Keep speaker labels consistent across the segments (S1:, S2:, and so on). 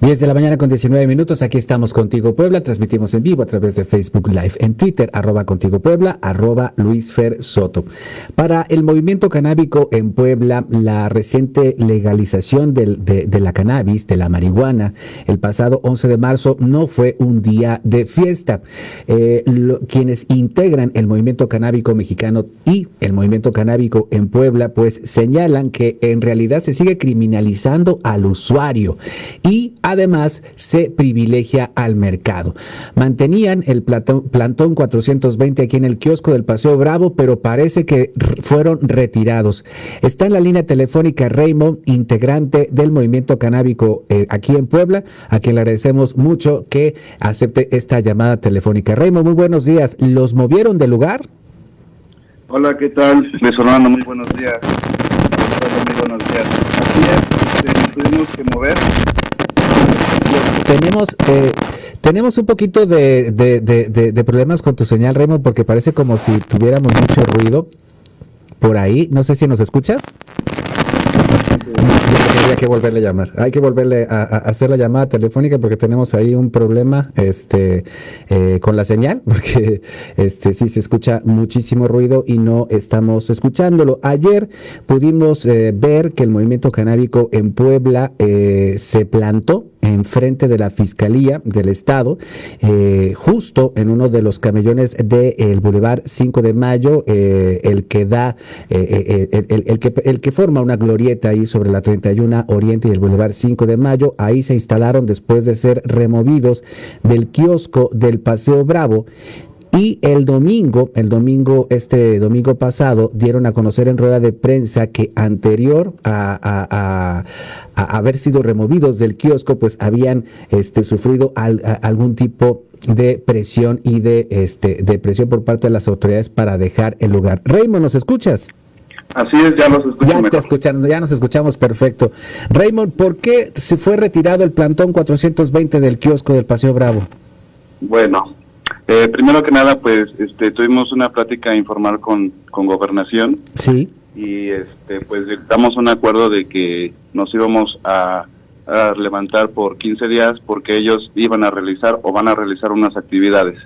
S1: 10 de la mañana con 19 minutos, aquí estamos contigo Puebla, transmitimos en vivo a través de Facebook Live, en Twitter, arroba contigo Puebla, arroba Luis Fer Soto. Para el movimiento canábico en Puebla, la reciente legalización de, la cannabis, de la marihuana, el pasado 11 de marzo no fue un día de fiesta. Eh, quienes integran el movimiento canábico mexicano y el movimiento canábico en Puebla, pues señalan que en realidad se sigue criminalizando al usuario y Además, se privilegia al mercado. Mantenían el plantón 420 aquí en el kiosco del Paseo Bravo, pero parece que fueron retirados. Está en la línea telefónica Raymond, integrante del movimiento canábico eh, aquí en Puebla, a quien le agradecemos mucho que acepte esta llamada telefónica. Raymond, muy buenos días. ¿Los movieron del lugar?
S2: Hola, ¿qué tal? Les Orlando, muy buenos días. Muy buenos días. Así es, tuvimos que mover
S1: tenemos, eh, tenemos un poquito de, de, problemas con tu señal, Remo, porque parece como si tuviéramos mucho ruido por ahí. No sé si nos escuchas. Hay que volverle a llamar. Hay que volverle a, hacer la llamada telefónica porque tenemos ahí un problema este, eh, con la señal, porque este, sí se escucha muchísimo ruido y no estamos escuchándolo. Ayer pudimos eh, ver que el movimiento canábico en Puebla eh, se plantó enfrente de la Fiscalía del Estado, eh, justo en uno de los camellones del el Boulevard 5 de Mayo, eh, el que da, eh, el, el, que, el que forma una glorieta ahí sobre la 31 Oriente y el Boulevard 5 de Mayo, ahí se instalaron después de ser removidos del kiosco del Paseo Bravo y el domingo, el domingo, este domingo pasado, dieron a conocer en rueda de prensa que anterior a, haber sido removidos del kiosco, pues habían este, sufrido algún tipo de presión y de, este, de presión por parte de las autoridades para dejar el lugar. Raymond, ¿nos escuchas?
S2: Así es, ya nos
S1: escuchamos. Ya, ya nos escuchamos perfecto. Raymond, ¿por qué se fue retirado el plantón 420 del kiosco del Paseo Bravo?
S2: Bueno, eh, primero que nada, pues este, tuvimos una plática informal con, con Gobernación.
S1: Sí.
S2: Y este, pues damos un acuerdo de que nos íbamos a, a levantar por 15 días porque ellos iban a realizar o van a realizar unas actividades.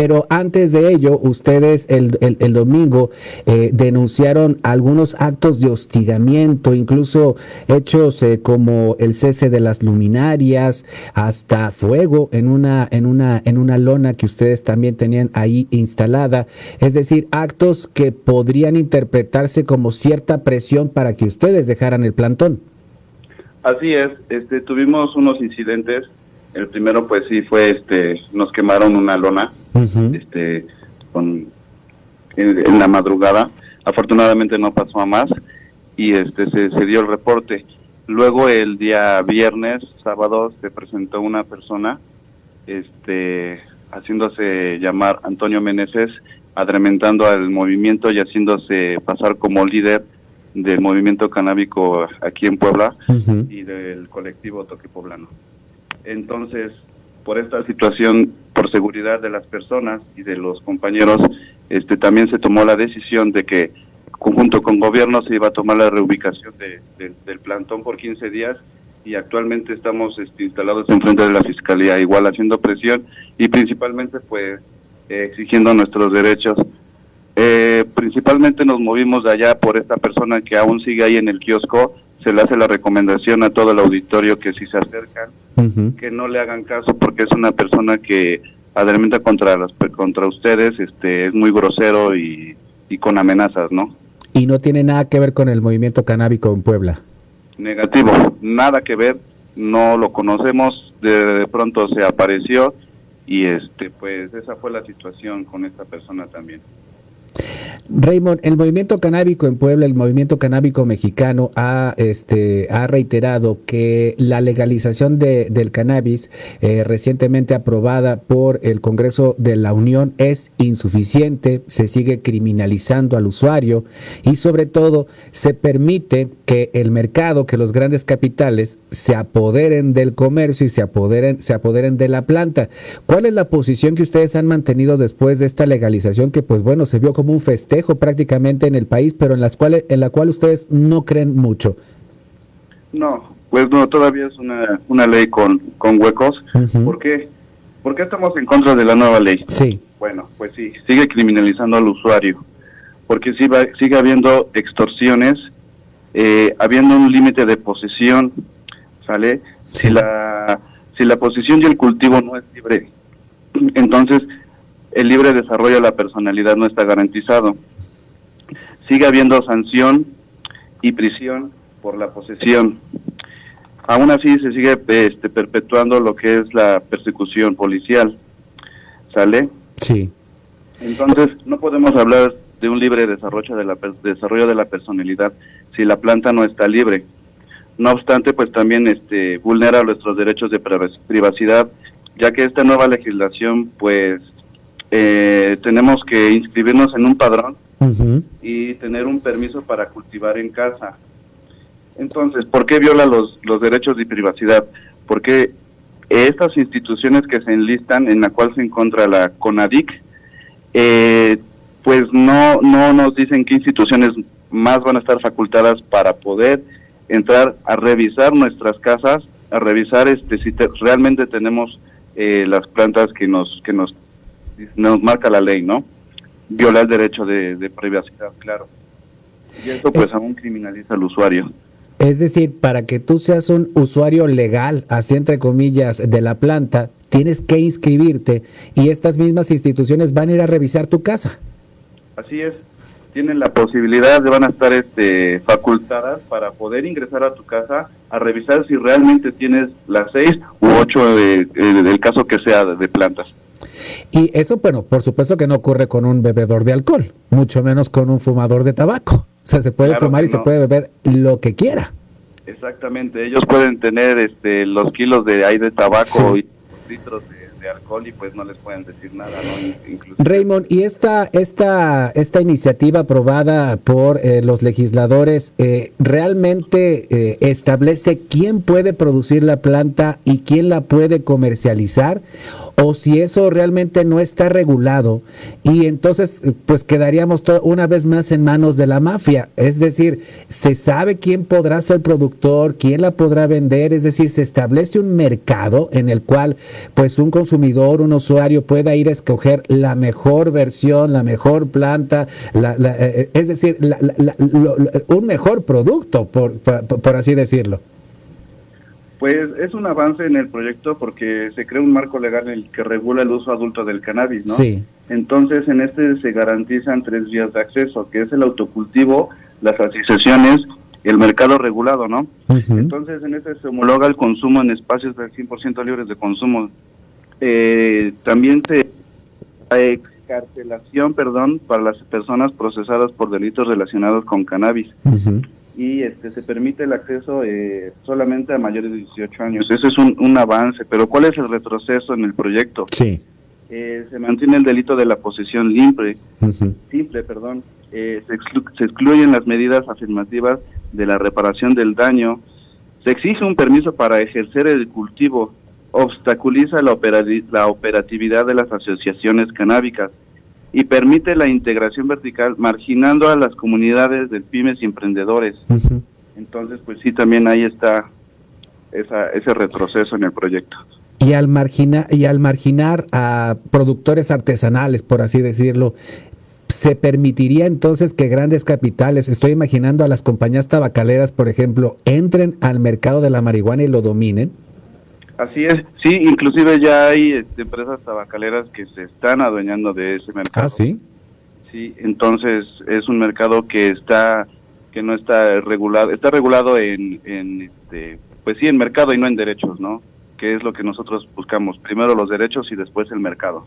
S1: Pero antes de ello, ustedes el, el, domingo eh, denunciaron algunos actos de hostigamiento, incluso hechos eh, como el cese de las luminarias, hasta fuego en una, en una, en una lona que ustedes también tenían ahí instalada. Es decir, actos que podrían interpretarse como cierta presión para que ustedes dejaran el plantón.
S2: Así es, este, tuvimos unos incidentes el primero, pues sí, fue, este, nos quemaron una lona, este, con, en, la madrugada. Afortunadamente no pasó a más y este, se, se dio el reporte. Luego el día viernes, sábado, se presentó una persona, este, haciéndose llamar Antonio Meneses, adrementando al movimiento y haciéndose pasar como líder del movimiento canábico aquí en Puebla y del colectivo Toque Poblano. Entonces, por esta situación, por seguridad de las personas y de los compañeros, este también se tomó la decisión de que junto con gobierno se iba a tomar la reubicación del plantón por 15 días y actualmente estamos este, instalados en frente de la fiscalía igual haciendo presión y principalmente pues exigiendo nuestros derechos. Eh, principalmente nos movimos de allá por esta persona que aún sigue ahí en el kiosco se le hace la recomendación a todo el auditorio que si se acercan, que no le hagan caso porque es una persona que además contra las, contra ustedes, este es muy grosero y, y con amenazas, ¿no?
S1: Y no tiene nada que ver con el movimiento canábico en Puebla.
S2: Negativo, nada que ver, no lo conocemos, de, de pronto se apareció y este pues esa fue la situación con esta persona también.
S1: Raymond, el movimiento canábico en Puebla, el movimiento canábico mexicano ha, este, ha reiterado que la legalización de, del cannabis eh, recientemente aprobada por el Congreso de la Unión es insuficiente, se sigue criminalizando al usuario y sobre todo se permite que el mercado, que los grandes capitales se apoderen del comercio y se apoderen, se apoderen de la planta. ¿Cuál es la posición que ustedes han mantenido después de esta legalización que pues bueno se vio como un festejo? Prácticamente en el país, pero en las cuales en la cual ustedes no creen mucho.
S2: No, pues no, todavía es una, una ley con, con huecos. ¿Por qué? ¿Por estamos en contra de la nueva ley?
S1: Sí.
S2: Bueno, pues sí, sigue criminalizando al usuario, porque va, sigue habiendo extorsiones, eh, habiendo un límite de posesión, ¿sale? Si la si la posesión y el cultivo no es libre, entonces el libre desarrollo de la personalidad no está garantizado. Sigue habiendo sanción y prisión por la posesión. Aún así se sigue este, perpetuando lo que es la persecución policial. ¿Sale?
S1: Sí.
S2: Entonces, no podemos hablar de un libre desarrollo de la, desarrollo de la personalidad si la planta no está libre. No obstante, pues también este, vulnera nuestros derechos de privacidad, ya que esta nueva legislación pues eh, tenemos que inscribirnos en un padrón y tener un permiso para cultivar en casa. Entonces, ¿por qué viola los, los derechos de privacidad? Porque estas instituciones que se enlistan, en la cual se encuentra la CONADIC, eh, pues no, no nos dicen qué instituciones más van a estar facultadas para poder entrar a revisar nuestras casas, a revisar este si realmente tenemos eh, las plantas que nos que nos nos marca la ley, ¿no? Viola el derecho de, privacidad, claro. Y eso pues aún criminaliza al usuario.
S1: Es decir, para que tú seas un usuario legal, así entre comillas, de la planta, tienes que inscribirte y estas mismas instituciones van a ir a revisar tu casa.
S2: Así es, tienen la posibilidad de van a estar este, facultadas para poder ingresar a tu casa a revisar si realmente tienes las seis u ocho de, del caso que sea de plantas.
S1: Y eso, bueno, por supuesto que no ocurre con un bebedor de alcohol, mucho menos con un fumador de tabaco. O sea, se puede fumar y se puede beber lo que quiera.
S2: Exactamente, ellos pueden tener este, los kilos de aire de tabaco y litros de de alcohol y pues no les pueden decir nada, ¿no?
S1: Raymond, ¿y esta, esta, esta iniciativa aprobada por eh, los legisladores eh, realmente eh, establece quién puede producir la planta y quién la puede comercializar? O si eso realmente no está regulado y entonces pues quedaríamos una vez más en manos de la mafia. Es decir, se sabe quién podrá ser productor, quién la podrá vender, es decir, se establece un mercado en el cual pues un consumidor, un usuario pueda ir a escoger la mejor versión, la mejor planta, la, eh, eh, es decir, un mejor producto, por, por así decirlo.
S2: Pues es un avance en el proyecto porque se crea un marco legal en el que regula el uso adulto del cannabis, ¿no?
S1: Sí.
S2: Entonces, en este se garantizan tres vías de acceso, que es el autocultivo, las asociaciones y el mercado regulado, ¿no? Entonces, en este se homologa el consumo en espacios del 100% libres de consumo. Eh, también se excarcelación, perdón, para las personas procesadas por delitos relacionados con cannabis y este se permite el acceso eh, solamente a mayores de 18 años. Eso es un, avance, pero ¿cuál es el retroceso en el proyecto?
S1: Sí.
S2: Eh, se mantiene el delito de la posesión simple, simple, perdón. Eh, se, se excluyen las medidas afirmativas de la reparación del daño. Se exige un permiso para ejercer el cultivo. Obstaculiza la, la operatividad de las asociaciones canábicas y permite la integración vertical marginando a las comunidades de pymes y emprendedores. Entonces, pues sí, también ahí está esa, ese retroceso en el proyecto.
S1: Y al, marginar, y al marginar a productores artesanales, por así decirlo, ¿se permitiría entonces que grandes capitales, estoy imaginando a las compañías tabacaleras, por ejemplo, entren al mercado de la marihuana y lo dominen?
S2: Así es, sí, inclusive ya hay este, empresas tabacaleras que se están adueñando de ese mercado.
S1: Ah, sí.
S2: Sí, entonces es un mercado que está que no está regulado, está regulado en, en este, pues sí, en mercado y no en derechos, ¿no? Que es lo que nosotros buscamos, primero los derechos y después el mercado.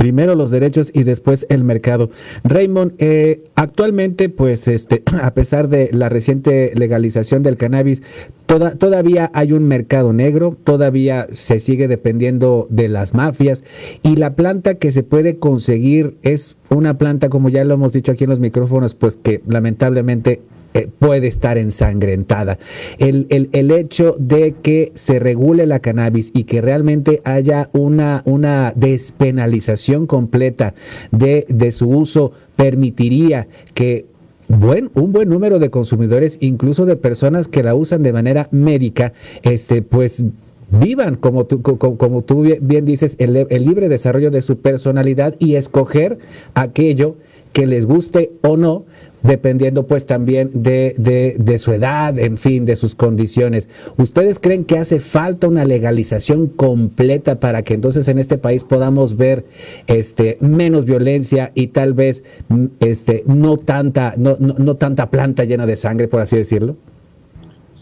S1: Primero los derechos y después el mercado. Raymond, eh, actualmente, pues, este, a pesar de la reciente legalización del cannabis, toda, todavía hay un mercado negro, todavía se sigue dependiendo de las mafias y la planta que se puede conseguir es una planta, como ya lo hemos dicho aquí en los micrófonos, pues que lamentablemente eh, puede estar ensangrentada. El, el, hecho de que se regule la cannabis y que realmente haya una, una despenalización completa de, de su uso permitiría que buen, un buen número de consumidores, incluso de personas que la usan de manera médica, este, pues vivan, como tú, como, tú bien dices, el, el libre desarrollo de su personalidad y escoger aquello que les guste o no, dependiendo pues también de, de, su edad, en fin, de sus condiciones. ¿Ustedes creen que hace falta una legalización completa para que entonces en este país podamos ver este, menos violencia y tal vez mm, este, no, tanta, no, no, tanta planta llena de sangre, por así decirlo?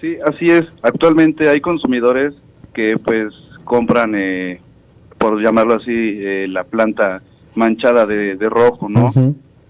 S2: Sí, así es. Actualmente hay consumidores que pues compran, eh, por llamarlo así, eh, la planta manchada de, rojo, ¿no?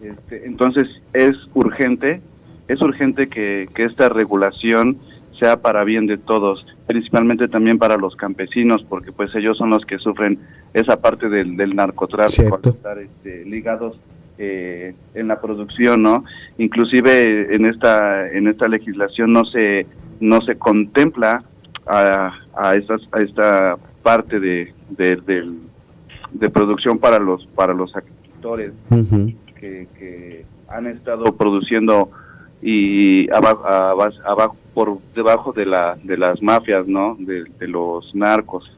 S2: Este, entonces es urgente, es urgente que, esta regulación sea para bien de todos, principalmente también para los campesinos, porque pues ellos son los que sufren esa parte del, narcotráfico, estar este, ligados eh, en la producción, ¿no? Inclusive en esta en esta legislación no se no se contempla a, a, a esta parte de, de, producción para los para los agricultores que, han estado produciendo y abajo, abajo, por debajo de la de las mafias, ¿no? De, los narcos.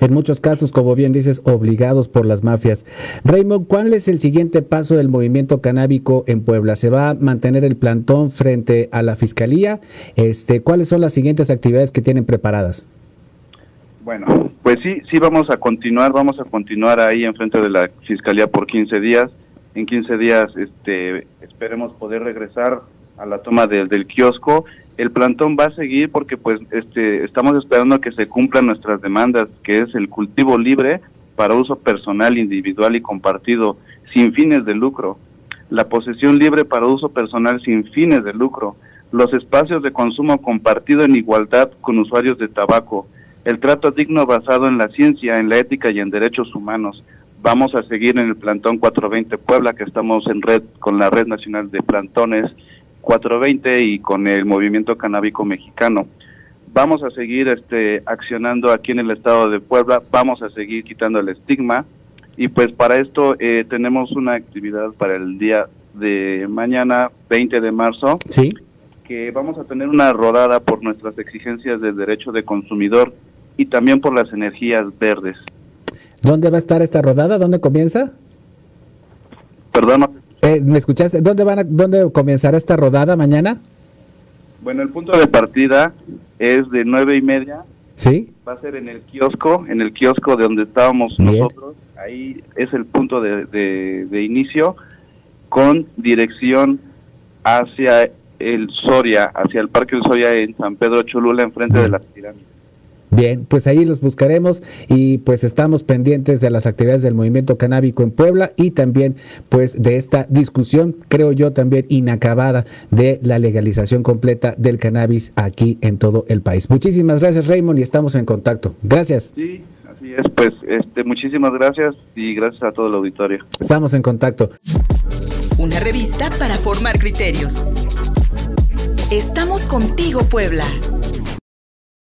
S1: En muchos casos, como bien dices, obligados por las mafias. Raymond, ¿cuál es el siguiente paso del movimiento canábico en Puebla? ¿Se va a mantener el plantón frente a la fiscalía? Este, ¿Cuáles son las siguientes actividades que tienen preparadas?
S2: Bueno, pues sí, sí vamos a continuar, vamos a continuar ahí en frente de la fiscalía por 15 días en 15 días este, esperemos poder regresar a la toma del kiosco. El plantón va a seguir porque pues este, estamos esperando que se cumplan nuestras demandas, que es el cultivo libre para uso personal, individual y compartido, sin fines de lucro. La posesión libre para uso personal sin fines de lucro. Los espacios de consumo compartido en igualdad con usuarios de tabaco. El trato digno basado en la ciencia, en la ética y en derechos humanos Vamos a seguir en el plantón 420 Puebla, que estamos en red con la Red Nacional de Plantones 420 y con el Movimiento Canábico Mexicano. Vamos a seguir este, accionando aquí en el estado de Puebla, vamos a seguir quitando el estigma y pues para esto eh, tenemos una actividad para el día de mañana, 20 de marzo.
S1: Sí.
S2: Que vamos a tener una rodada por nuestras exigencias del derecho de consumidor y también por las energías verdes.
S1: ¿Dónde va a estar esta rodada? ¿Dónde comienza?
S2: Perdón.
S1: Eh, ¿Me escuchaste? ¿Dónde, van a, ¿Dónde comenzará esta rodada mañana?
S2: Bueno, el punto de partida es de nueve y media.
S1: Sí.
S2: Va a ser en el kiosco, en el kiosco de donde estábamos nosotros. Ahí es el punto de, de, inicio con dirección hacia el Soria, hacia el Parque del Soria en San Pedro Cholula, enfrente de las pirámides.
S1: Bien, pues ahí los buscaremos y pues estamos pendientes de las actividades del movimiento canábico en Puebla y también pues de esta discusión, creo yo también inacabada de la legalización completa del cannabis aquí en todo el país. Muchísimas gracias Raymond y estamos en contacto. Gracias.
S2: Sí, así es, pues este muchísimas gracias y gracias a todo el auditorio.
S1: Estamos en contacto.
S3: Una revista para formar criterios. Estamos contigo Puebla.